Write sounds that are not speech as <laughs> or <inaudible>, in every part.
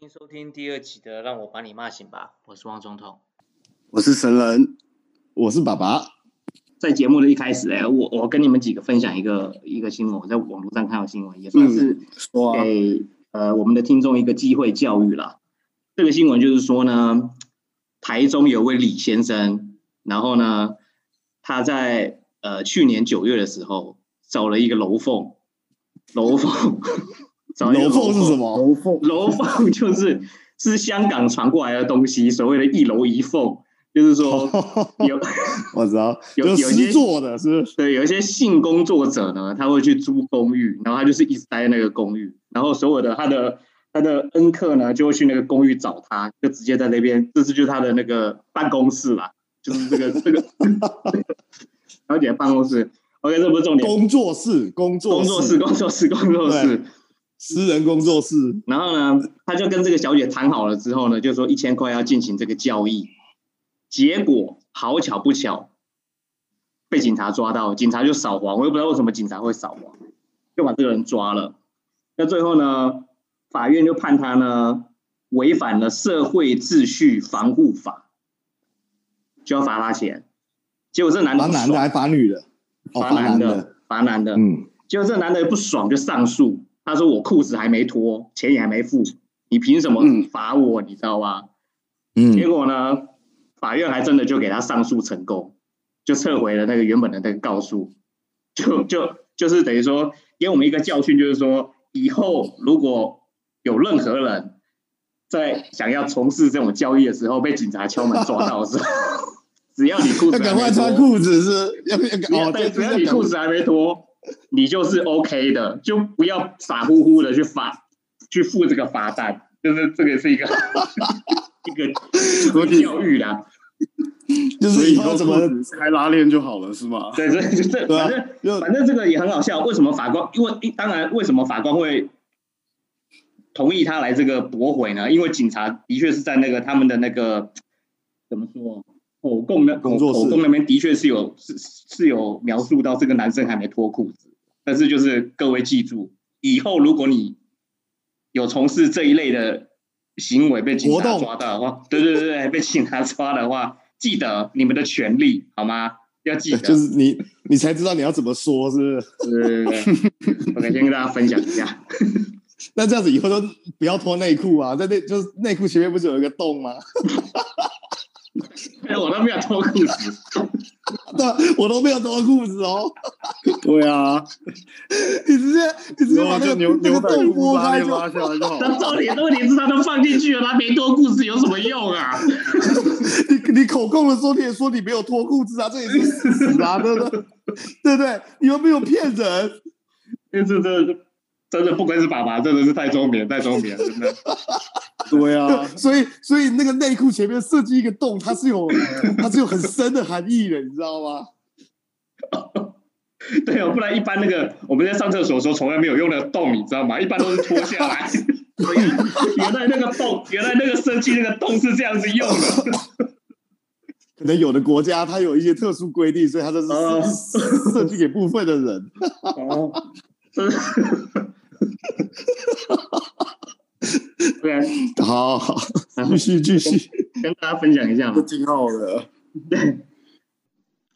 欢迎收听第二集的《让我把你骂醒吧》，我是汪总统，我是神人，我是爸爸。在节目的一开始，哎，我我跟你们几个分享一个一个新闻，我在网络上看到新闻，也算是给、嗯、呃我们的听众一个机会教育啦。这个新闻就是说呢，台中有位李先生，然后呢，他在呃去年九月的时候找了一个楼凤，楼凤。<laughs> 楼凤是什么？楼凤，楼凤 <laughs> 就是是香港传过来的东西，所谓的一楼一凤，就是说 <laughs> 有我知道 <laughs> 有有些做的是对，有一些性工作者呢，他会去租公寓，然后他就是一直待在那个公寓，然后所有的他的他的恩客呢，就会去那个公寓找他，就直接在那边，这是就是他的那个办公室啦，就是这个这个小姐办公室。OK，这不是重点，工作室，工作工作室，工作室，工作室。私人工作室，然后呢，他就跟这个小姐谈好了之后呢，就说一千块要进行这个交易。结果好巧不巧，被警察抓到，警察就扫黄，我也不知道为什么警察会扫黄，就把这个人抓了。那最后呢，法院就判他呢违反了社会秩序防护法，就要罚他钱。结果这男的罚男的还罚女的？罚男的，罚男的。嗯，结果这男的不爽就上诉。他说：“我裤子还没脱，钱也还没付，你凭什么罚我？嗯、你知道吧？”嗯，结果呢，法院还真的就给他上诉成功，就撤回了那个原本的那个告诉，就就就是等于说给我们一个教训，就是说以后如果有任何人在想要从事这种交易的时候，被警察敲门抓到的时候，<laughs> 只要你裤子赶快穿裤子是要不要？哦，对，只要你裤子还没脱。你就是 OK 的，就不要傻乎乎的去罚，去付这个罚单，就是这个是一个 <laughs> 一个教育啦，就是以后怎么开拉链就好了，是吗？对对，就这 <laughs> 反正反正这个也很好笑。为什么法官？因为当然，为什么法官会同意他来这个驳回呢？因为警察的确是在那个他们的那个怎么说？口供的口口供那边的确是有是是有描述到这个男生还没脱裤子，但是就是各位记住，以后如果你有从事这一类的行为被警察抓到的话，对对对对，被警察抓的话，记得你们的权利好吗？要记得，就是你你才知道你要怎么说，是不是？对对对对，OK，先跟大家分享一下。那这样子以后都不要脱内裤啊，在内就是内裤前面不是有一个洞吗？<laughs> <laughs> 哎，我都没有脱裤子，<laughs> 对，我都没有脱裤子哦。<laughs> 对啊，你直接你直接把那个牛那个洞剥开就好。那重点问题是他都放进去了，他没脱裤子有什么用啊？你你口供的时候你也说你没有脱裤子啊，这也是事实啊，对不对？对不对？你又没有骗人，因为这这真的不愧是爸爸，真的是太聪明，太聪明了，<laughs> 真的。对啊，所以所以那个内裤前面设计一个洞，它是有 <laughs> 它是有很深的含义的，你知道吗？<laughs> 对哦，不然一般那个我们在上厕所的时候从来没有用那个洞，你知道吗？一般都是脱下来。所以原来那个洞，原来那个设计那个洞是这样子用的。可能有的国家它有一些特殊规定，所以它就是设计给部分的人。哦，真的。对，好好，<laughs> 继续继续跟大家分享一下嘛，挺好的。对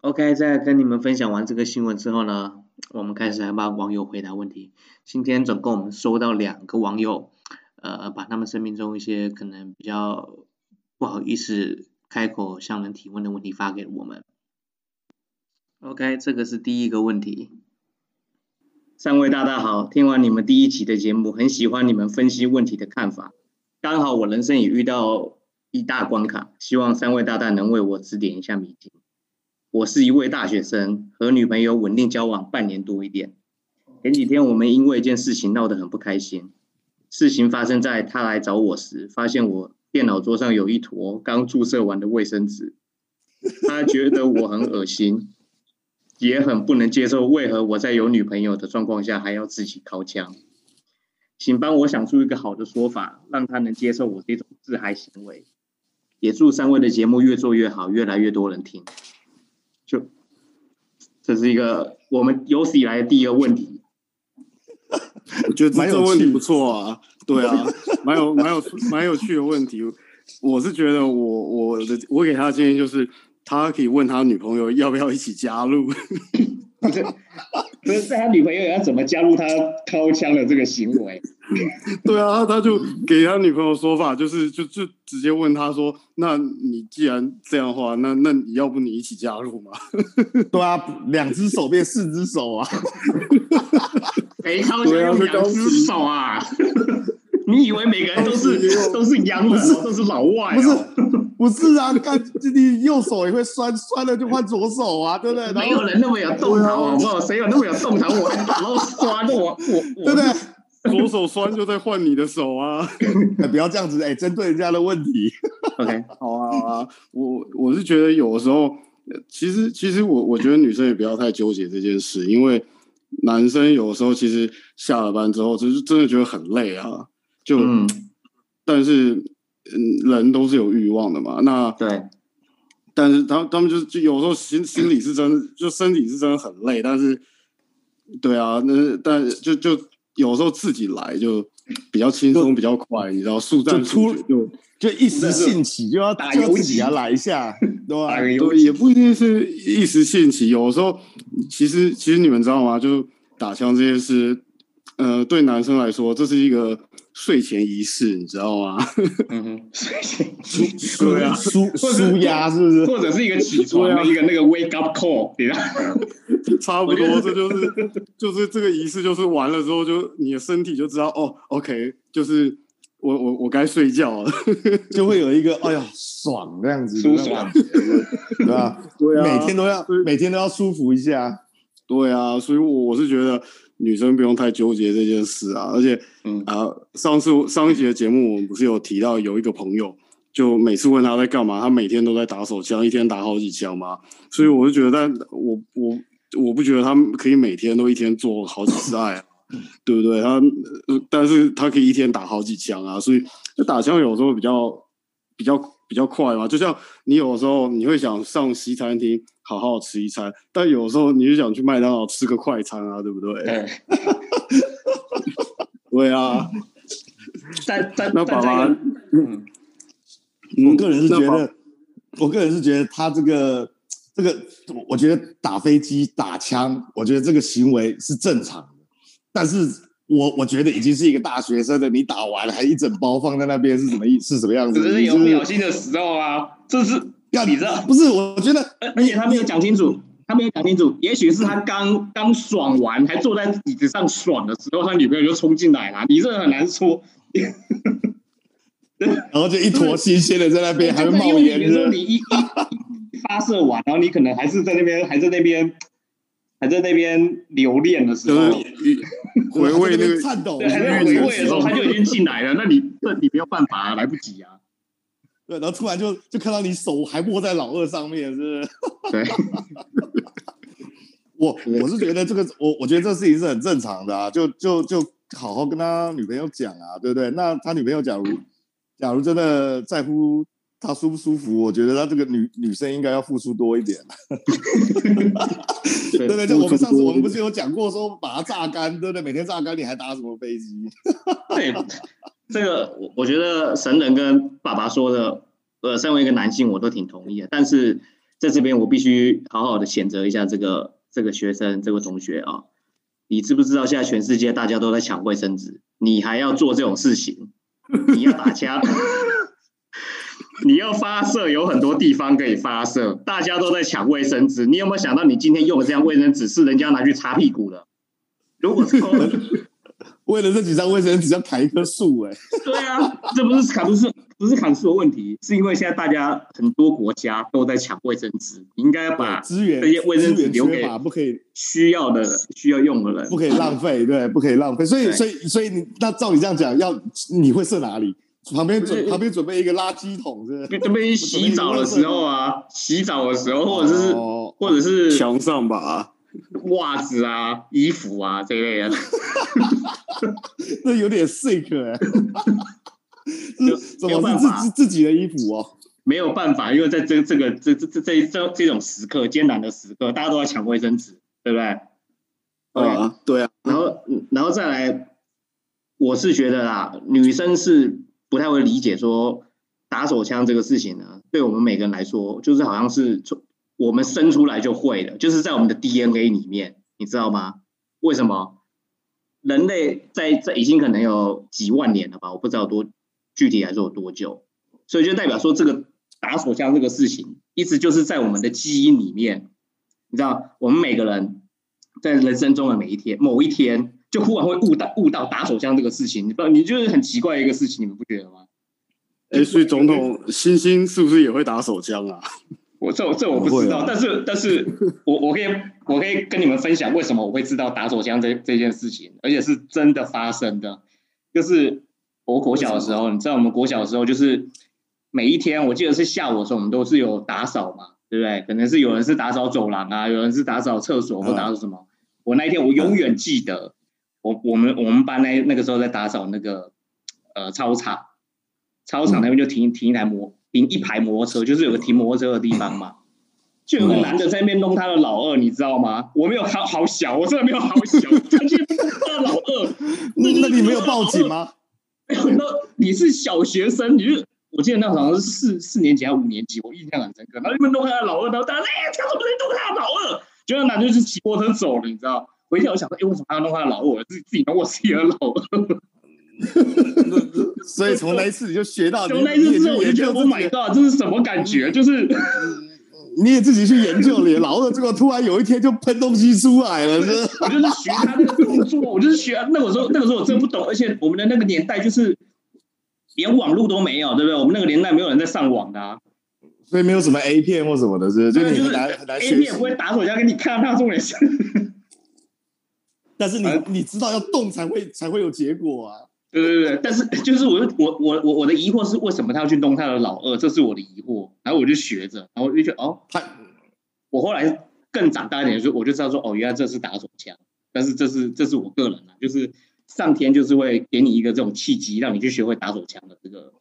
，OK，在跟你们分享完这个新闻之后呢，我们开始来帮网友回答问题。今天总共我们收到两个网友，呃，把他们生命中一些可能比较不好意思开口向人提问的问题发给我们。OK，这个是第一个问题。三位大大好，听完你们第一期的节目，很喜欢你们分析问题的看法。刚好我人生也遇到一大关卡，希望三位大大能为我指点一下迷津。我是一位大学生，和女朋友稳定交往半年多一点。前几天我们因为一件事情闹得很不开心。事情发生在她来找我时，发现我电脑桌上有一坨刚注射完的卫生纸，她觉得我很恶心。也很不能接受，为何我在有女朋友的状况下还要自己掏枪？请帮我想出一个好的说法，让他能接受我这种自嗨行为。也祝三位的节目越做越好，越来越多人听。就这是一个我们有史以来的第一个问题。<laughs> 我觉得蛮有问题不错啊，对啊，蛮有蛮有蛮有趣的问题。我是觉得我我的我给他的建议就是，他可以问他女朋友要不要一起加入。<laughs> 不是在他女朋友要怎么加入他掏枪的这个行为？<laughs> 对啊，他就给他女朋友说法，就是就就直接问他说：“那你既然这样的话，那那你要不你一起加入嘛？” <laughs> 对啊，两只手变四只手啊！谁掏枪用两只手啊？你以为每个人都是都是洋人，都是老外？不是不是啊！看你右手也会酸，酸了就换左手啊，<laughs> 对不对？没有人那么有动脑，好不好？<laughs> 谁有那么有动脑？我还打到酸我我，对不对？左手酸就在换你的手啊！<laughs> 不要这样子，哎，针对人家的问题。OK，好啊好啊，我我是觉得有的时候，其实其实我我觉得女生也不要太纠结这件事，因为男生有的时候其实下了班之后，就是真的觉得很累啊。就，嗯、但是，嗯，人都是有欲望的嘛。那对，但是他他们就就有时候心心里是真的，就身体是真的很累。但是，对啊，那但就就有时候自己来就比较轻松，比较快，你知道，速战速决，就就一时兴起就要打游击啊，来一下，<laughs> 对吧？对，也不一定是一时兴起，有时候其实其实你们知道吗？就打枪这件事，呃，对男生来说，这是一个。睡前仪式，你知道吗？<laughs> 嗯哼，睡前对啊，舒舒压是不是？或者是一个起床的一个那个 wake up call，对吧？<laughs> 差不多，这就是就是这个仪式，就是完了之后，就你的身体就知道哦，OK，就是我我我该睡觉了，<laughs> 就会有一个哎呀爽这样子，舒爽，对吧？对啊，每天都要每天都要舒服一下，对啊，所以我是觉得。女生不用太纠结这件事啊，而且，嗯啊，上次上一集的节目我们不是有提到有一个朋友，就每次问他在干嘛，他每天都在打手枪，一天打好几枪嘛，所以我就觉得，但我我我不觉得他可以每天都一天做好几次爱啊，对不对？他，但是他可以一天打好几枪啊，所以就打枪有时候比较比较比较快嘛，就像你有时候你会想上西餐厅。好好吃一餐，但有时候你就想去麦当劳吃个快餐啊，对不对？对，<laughs> 对啊。但但那爸爸，嗯，我个人是觉得，我个人是觉得他这个这个，我觉得打飞机打枪，我觉得这个行为是正常的。但是我我觉得已经是一个大学生的，你打完了还一整包放在那边是什么意是什么样子？只是有不小心的时候啊，这是。要你知道，不是？我觉得，而且他没有讲清楚，他没有讲清楚。也许是他刚刚爽完，还坐在椅子上爽的时候，他女朋友就冲进来了。你这很难说。<laughs> 然后就一坨新鲜的在那边，<laughs> 还会冒烟。比如说你一一发射完，然后你可能还是在那边，还在那边，还在那边留恋的时候，回味那个颤抖，还在回味的时候，他就已经进来了。那你那你没有办法啊，来不及啊。对，然后突然就就看到你手还握在老二上面，是不是？<laughs> 对。<laughs> 我我是觉得这个，我我觉得这事情是很正常的啊，就就就好好跟他女朋友讲啊，对不对？那他女朋友假如假如真的在乎他舒不舒服，我觉得他这个女女生应该要付出多一点。<laughs> 对对对，就我们上次我们不是有讲过说把他榨干，对不对？每天榨干，你还搭什么飞机？对。这个我我觉得神人跟爸爸说的，呃，身为一个男性，我都挺同意的。但是在这边，我必须好好的谴责一下这个这个学生，这个同学啊，你知不知道现在全世界大家都在抢卫生纸，你还要做这种事情？你要打枪，<laughs> 你要发射，有很多地方可以发射，大家都在抢卫生纸，你有没有想到，你今天用的这样卫生纸是人家拿去擦屁股的？如果说。为了这几张卫生纸，要砍一棵树哎！对啊，这不是砍不是不是砍树的问题，是因为现在大家很多国家都在抢卫生纸，你应该要把资源这些卫生纸留给不可以需要的需要用的人，不可以浪费，对，不可以浪费。所以所以所以你那照你这样讲，要你会设哪里？旁边准旁边准备一个垃圾桶，是准备洗澡的时候啊，洗澡的时候，或者是、哦、或者是墙上吧。袜子啊，衣服啊，这一类的，<laughs> 那有点 sick 哎，<laughs> 怎么是自自己的衣服哦？没有办法，因为在这这个这这这这这这种时刻艰难的时刻，大家都在抢卫生纸，对不对？对啊，对啊。然后然后再来，我是觉得啦，女生是不太会理解说打手枪这个事情呢，对我们每个人来说，就是好像是从我们生出来就会的，就是在我们的 DNA 里面，你知道吗？为什么？人类在这已经可能有几万年了吧？我不知道多具体来说有多久，所以就代表说这个打手枪这个事情，一直就是在我们的基因里面。你知道，我们每个人在人生中的每一天，某一天。就忽然会悟到悟到打手枪这个事情，你不知道，你就是很奇怪一个事情，你们不觉得吗？哎、所以总统星星是不是也会打手枪啊？我这这我不知道，啊、但是但是我我可以我可以跟你们分享为什么我会知道打手枪这这件事情，而且是真的发生的。就是我国小的时候，你知道我们国小的时候，就是每一天，我记得是下午的时候，我们都是有打扫嘛，对不对？可能是有人是打扫走廊啊，有人是打扫厕所或打扫什么。嗯、我那一天我永远记得。我我们我们班那那个时候在打扫那个呃操场，操场那边就停停一台摩停一排摩托车，就是有个停摩托车的地方嘛，就有个男的在那边弄他的老二，你知道吗？我没有好好小，我真的没有好小，<laughs> 他去弄他的老二，那那你没有报警吗？没有，那你是小学生，你是我记得那好像是四四年级还是五年级，我印象很深刻。然后你们弄他的老二，然后大家哎，他怎么能弄他的老二？就那男的就是骑摩托车走了，你知道。回去我想说，哎、欸，为什么他要弄他的老二？自己自己弄我自己的老二。所以从那一次你就学到，<laughs> 从那一次之后我就觉得，Oh my God，这是什么感觉？就是你也自己去研究你老二，结果突然有一天就喷东西出来了，是我就是学他那个动作，我就是学。<laughs> 那个时候，那个时候我真不懂，而且我们的那个年代就是连网络都没有，对不对？我们那个年代没有人在上网的、啊，所以没有什么 A 片或什么的，是就你很难很难学。A 片不会打手枪给你看，他重点是。但是你你知道要动才会才会有结果啊！对对对，但是就是我我我我我的疑惑是为什么他要去弄他的老二？这是我的疑惑。然后我就学着，然后我就觉得哦，他我后来更长大一点，就我就知道说哦，原来这是打手枪。但是这是这是我个人啊，就是上天就是会给你一个这种契机，让你去学会打手枪的这个。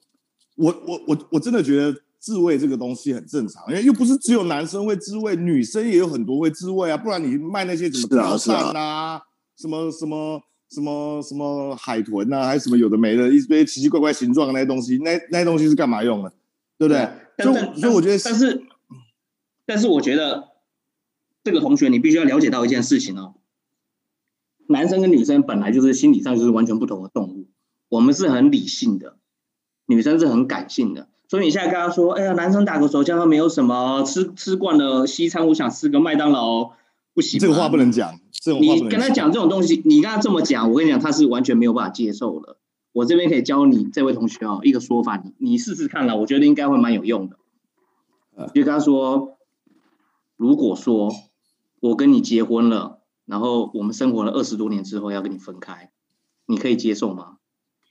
我我我我真的觉得自慰这个东西很正常，因为又不是只有男生会自慰，女生也有很多会自慰啊。不然你卖那些什么吊扇啊？什么什么什么什么海豚呐、啊，还是什么有的没的，一堆奇奇怪怪形状的那些东西，那那些东西是干嘛用的？对不对？所以所以我觉得，但是但是我觉得这个同学你必须要了解到一件事情哦，男生跟女生本来就是心理上就是完全不同的动物，我们是很理性的，女生是很感性的，所以你现在跟他说，哎呀，男生打个手枪都没有什么，吃吃惯了西餐，我想吃个麦当劳，不行，这个话不能讲。这种你跟他讲这种东西，你跟他这么讲，我跟你讲，他是完全没有办法接受的。我这边可以教你这位同学哦，一个说法，你你试试看了，我觉得应该会蛮有用的。就跟他说，如果说我跟你结婚了，然后我们生活了二十多年之后要跟你分开，你可以接受吗？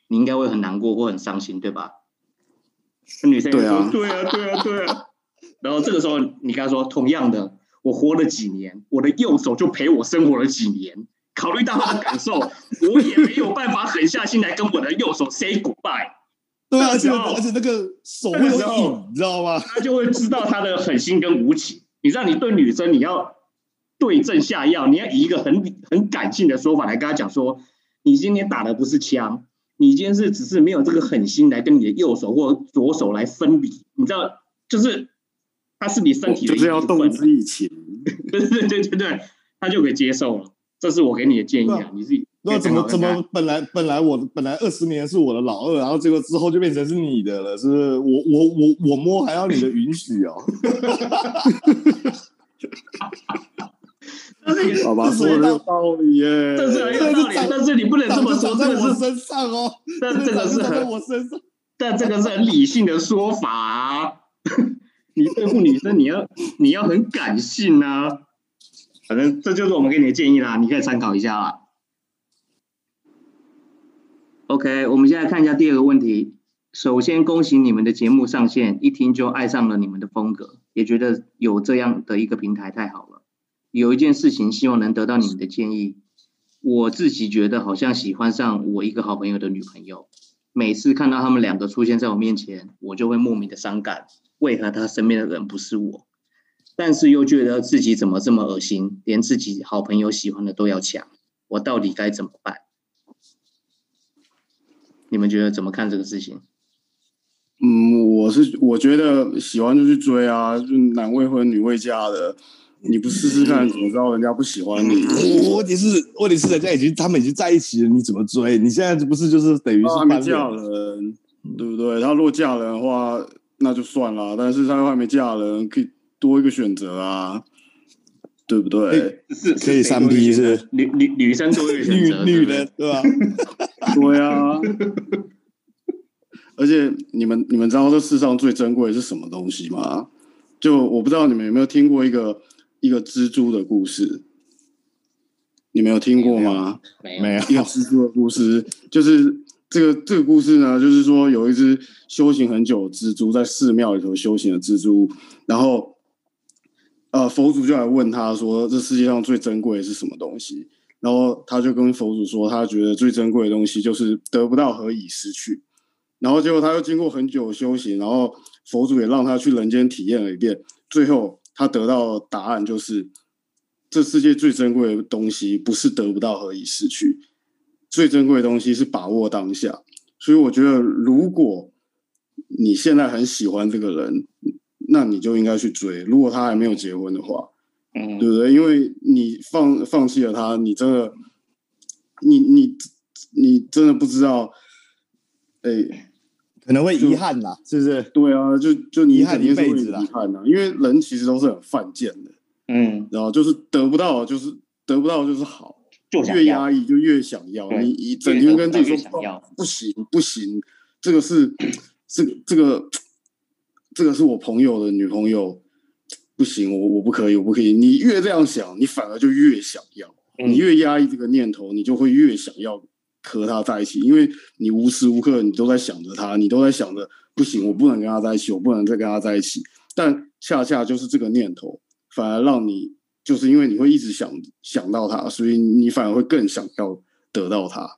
你应该会很难过或很伤心，对吧？女生说，对啊，对啊，对啊，对啊。然后这个时候你跟他说，同样的。我活了几年，我的右手就陪我生活了几年。考虑到他的感受，我也没有办法狠下心来跟我的右手 say goodbye。对啊，而且而且那个手会有瘾，你知道吗？他就会知道他的狠心跟无情。你知道，你对女生你要对症下药，你要以一个很很感性的说法来跟他讲说：你今天打的不是枪，你今天是只是没有这个狠心来跟你的右手或左手来分离。你知道，就是。他是你身体的，就是要动之以情，对对对对对，他就可以接受了。这是我给你的建议啊，你自己。那怎么怎么本来本来我本来二十年是我的老二，然后结果之后就变成是你的了，是不是？我我我我摸还要你的允许哦。好吧，说的有道理耶，这是很有道理，但是你不能这么说，在我身上哦。但这个是很，但这个是很理性的说法。你对付女生，你要你要很感性啊。反正这就是我们给你的建议啦，你可以参考一下啦。OK，我们现在看一下第二个问题。首先恭喜你们的节目上线，一听就爱上了你们的风格，也觉得有这样的一个平台太好了。有一件事情希望能得到你们的建议。我自己觉得好像喜欢上我一个好朋友的女朋友，每次看到他们两个出现在我面前，我就会莫名的伤感。为何他身边的人不是我？但是又觉得自己怎么这么恶心，连自己好朋友喜欢的都要抢，我到底该怎么办？你们觉得怎么看这个事情？嗯，我是我觉得喜欢就去追啊，就男未婚女未嫁的，你不试试看怎么知道人家不喜欢你？问题是问题是人家已经他们已经在一起了，你怎么追？你现在不是就是等于是还没嫁人，对不对？他如果嫁人的话，那就算了，但是他又还没嫁人，可以多一个选择啊，对不对？是可以三 P 是女女女生多一个选择，女女人对吧？<laughs> 对啊。而且你们你们知道这世上最珍贵的是什么东西吗？就我不知道你们有没有听过一个一个蜘蛛的故事，你们有听过吗？没有，没有。一个蜘蛛的故事，就是这个这个故事呢，就是说有一只修行很久的蜘蛛在寺庙里头修行的蜘蛛，然后呃佛祖就来问他说，这世界上最珍贵的是什么东西？然后他就跟佛祖说，他觉得最珍贵的东西就是得不到何以失去。然后结果他又经过很久的修行，然后佛祖也让他去人间体验了一遍，最后他得到的答案就是，这世界最珍贵的东西不是得不到何以失去，最珍贵的东西是把握当下。所以我觉得，如果你现在很喜欢这个人，那你就应该去追。如果他还没有结婚的话，嗯，对不对？因为你放放弃了他，你真的，你你你真的不知道，哎。可能会遗憾呐，是不是？对啊，就就遗憾一辈子啊，遗憾呐，因为人其实都是很犯贱的，嗯，然后就是得不到，就是得不到就是好，就越压抑就越想要，你一整天跟自己说不行不行，这个是这个这个这个是我朋友的女朋友，不行，我我不可以，我不可以。你越这样想，你反而就越想要，你越压抑这个念头，你就会越想要。和他在一起，因为你无时无刻你都在想着他，你都在想着不行，我不能跟他在一起，我不能再跟他在一起。但恰恰就是这个念头，反而让你就是因为你会一直想想到他，所以你反而会更想要得到他。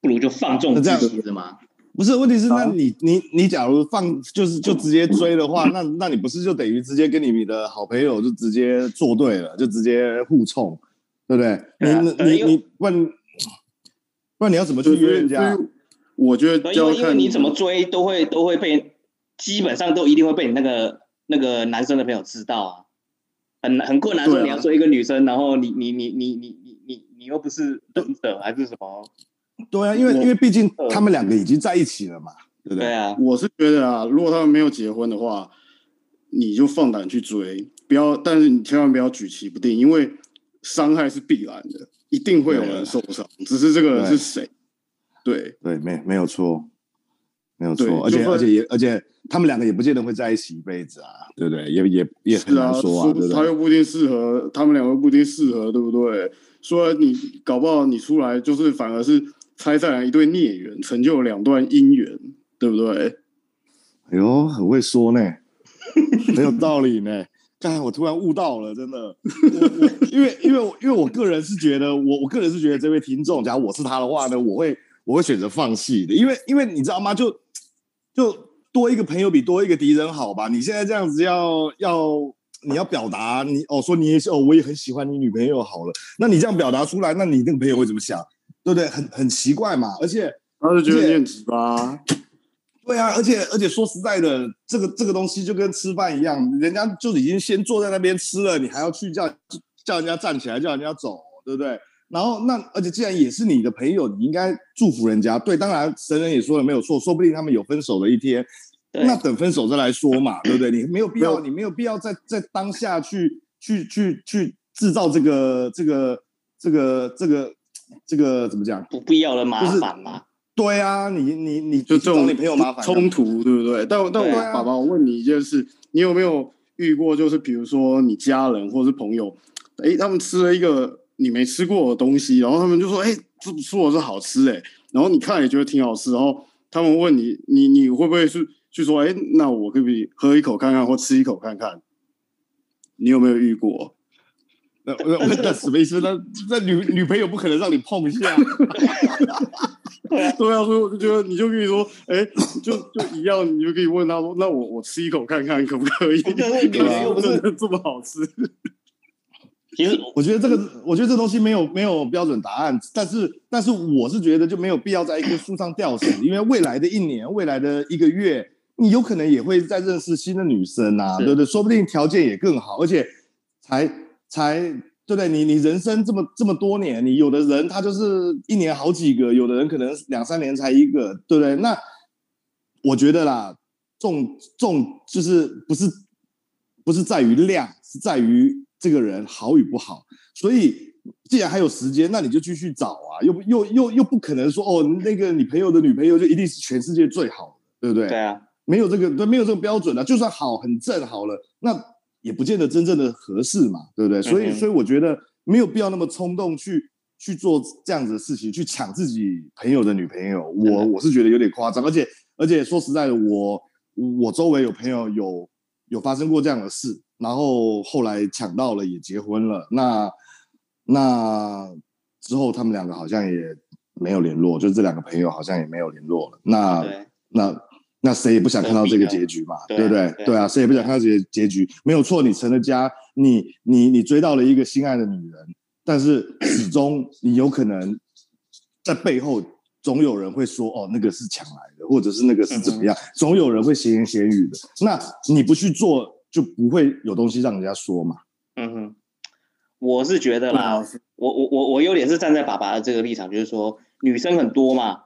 不如就放纵这样子吗？不是，问题是那你你你假如放就是就直接追的话，<laughs> 那那你不是就等于直接跟你的好朋友就直接作对了，就直接互冲，对不对？你你你问。不然你要怎么去约人家？我觉得，因为因为你怎么追都会都会被，基本上都一定会被你那个那个男生的朋友知道啊，很很困难。说你要追一个女生，然后你你你你你你你你又不是忍者还是什么？对啊，因为因为毕竟他们两个已经在一起了嘛，对不对？对啊，我是觉得啊，如果他们没有结婚的话，你就放胆去追，不要，但是你千万不要举棋不定，因为伤害是必然的。一定会有人受伤，只是这个人是谁？对对，没没有错，没有错，而且而且也而且他们两个也不见得会在一起一辈子啊，对不对？也也也很难说啊，他又不一定适合，他们两个不一定适合，对不对？说你搞不好你出来就是反而是拆散了一对孽缘，成就两段姻缘，对不对？哎呦，很会说呢，<laughs> 很有道理呢。刚才我突然悟到了，真的，我我因为因为因为我个人是觉得，我我个人是觉得这位听众，假如我是他的话呢，我会我会选择放弃的，因为因为你知道吗？就就多一个朋友比多一个敌人好吧？你现在这样子要要你要表达你哦，说你也是哦，我也很喜欢你女朋友好了，那你这样表达出来，那你那个朋友会怎么想？对不对？很很奇怪嘛，而且他就觉得你很直吧。对啊，而且而且说实在的，这个这个东西就跟吃饭一样，人家就已经先坐在那边吃了，你还要去叫叫人家站起来，叫人家走，对不对？然后那而且既然也是你的朋友，你应该祝福人家。对，当然神人也说了没有错，说不定他们有分手的一天，那等分手再来说嘛，对不对？你没有必要，你没有必要在在当下去去去去制造这个这个这个这个这个怎么讲？不必要的麻烦嘛。对啊，你你你就这种冲突，对不对？但但我爸爸，我问你一件事，你有没有遇过？就是比如说你家人或是朋友，哎，他们吃了一个你没吃过的东西，然后他们就说：“哎，这不错，这好吃哎。”然后你看也觉得挺好吃，然后他们问你，你你会不会去去说：“哎，那我可不可以喝一口看看，或吃一口看看？”你有没有遇过？那那那什么意思那？那女女朋友不可能让你碰一下。<laughs> 对啊，所以我就觉得，你就可以说，哎，就就一样，你就可以问他说，那我我吃一口看看可不可以？对啊，真的这么好吃？其实我觉得这个，我觉得这东西没有没有标准答案，但是但是我是觉得就没有必要在一棵树上吊死，因为未来的一年，未来的一个月，你有可能也会再认识新的女生啊，对不对？说不定条件也更好，而且才才对不对？你你人生这么这么多年，你有的人他就是一年好几个，有的人可能两三年才一个，对不对？那我觉得啦，重重就是不是不是在于量，是在于。这个人好与不好，所以既然还有时间，那你就继续找啊，又又又又不可能说哦，那个你朋友的女朋友就一定是全世界最好的，对不对？对啊，没有这个，对，没有这个标准啊。就算好很正好了，那也不见得真正的合适嘛，对不对？所以，所以我觉得没有必要那么冲动去去做这样子的事情，去抢自己朋友的女朋友。我我是觉得有点夸张，而且而且说实在的，我我周围有朋友有有发生过这样的事。然后后来抢到了，也结婚了。那那之后，他们两个好像也没有联络，就这两个朋友好像也没有联络了。那那那谁也不想看到这个结局嘛，对不对？对啊，谁也不想看到这个结局。没有错，你成了家，你你你追到了一个心爱的女人，但是始终你有可能在背后总有人会说：“哦，那个是抢来的，或者是那个是怎么样？”总有人会闲言闲语的。那你不去做。就不会有东西让人家说嘛。嗯哼，我是觉得啦，我我我我有点是站在爸爸的这个立场，就是说女生很多嘛，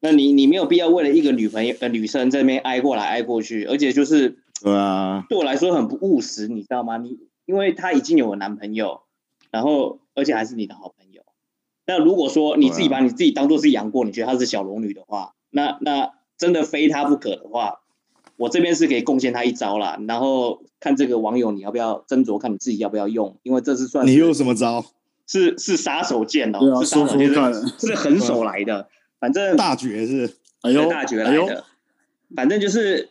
那你你没有必要为了一个女朋友呃女生在那边挨过来挨过去，而且就是对啊，对我来说很不务实，你知道吗？你因为她已经有了男朋友，然后而且还是你的好朋友，那如果说你自己把你自己当做是杨过，你觉得她是小龙女的话，那那真的非她不可的话。我这边是可以贡献他一招啦，然后看这个网友你要不要斟酌，看你自己要不要用，因为这是算是你用什么招？是是杀手锏哦，啊、是杀手锏，是狠手来的，反正 <laughs> 大绝是，哎呦，大绝来的，哎、反正就是，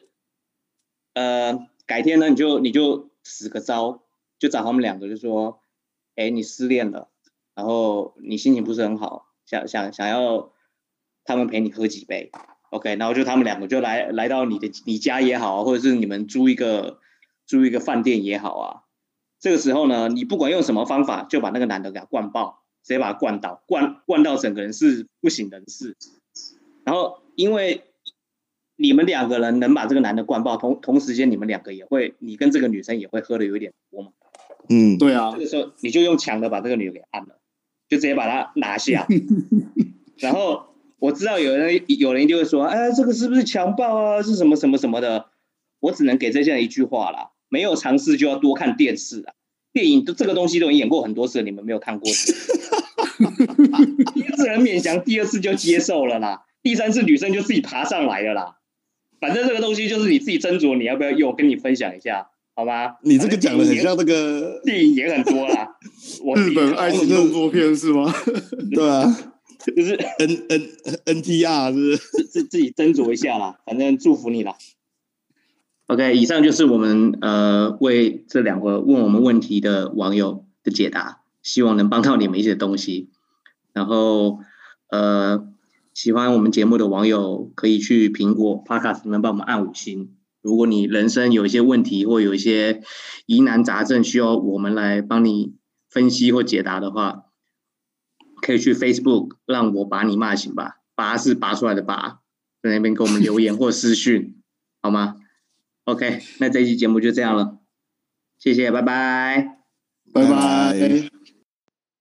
呃，改天呢你就你就使个招，就找他们两个就说，哎，你失恋了，然后你心情不是很好，想想想要他们陪你喝几杯。OK，然后就他们两个就来来到你的你家也好，或者是你们租一个租一个饭店也好啊。这个时候呢，你不管用什么方法，就把那个男的给他灌爆，直接把他灌倒，灌灌到整个人是不省人事。然后因为你们两个人能把这个男的灌爆，同同时间你们两个也会，你跟这个女生也会喝的有点多嘛。嗯，对啊。这个时候你就用抢的把这个女的给按了，就直接把它拿下，<laughs> 然后。我知道有人有人就会说，哎，这个是不是强暴啊？是什么什么什么的？我只能给这些人一句话啦：没有尝试就要多看电视啊！电影都这个东西都已经演过很多次，你们没有看过。第一次很勉强，第二次就接受了啦，第三次女生就自己爬上来了啦。反正这个东西就是你自己斟酌，你要不要用？跟你分享一下，好吧？你这个讲的很像那个电影也很多啦。<laughs> 日本爱情动作片是吗？<laughs> 对啊。就是 N N N T R 是？<laughs> 自自自己斟酌一下啦，反正祝福你啦。OK，以上就是我们呃为这两个问我们问题的网友的解答，希望能帮到你们一些东西。然后呃喜欢我们节目的网友可以去苹果 Podcast 里面帮我们按五星。如果你人生有一些问题或有一些疑难杂症需要我们来帮你分析或解答的话。可以去 Facebook 让我把你骂醒吧，拔是拔出来的拔，在那边给我们留言或私讯，<laughs> 好吗？OK，那这期节目就这样了，谢谢，拜拜，拜拜。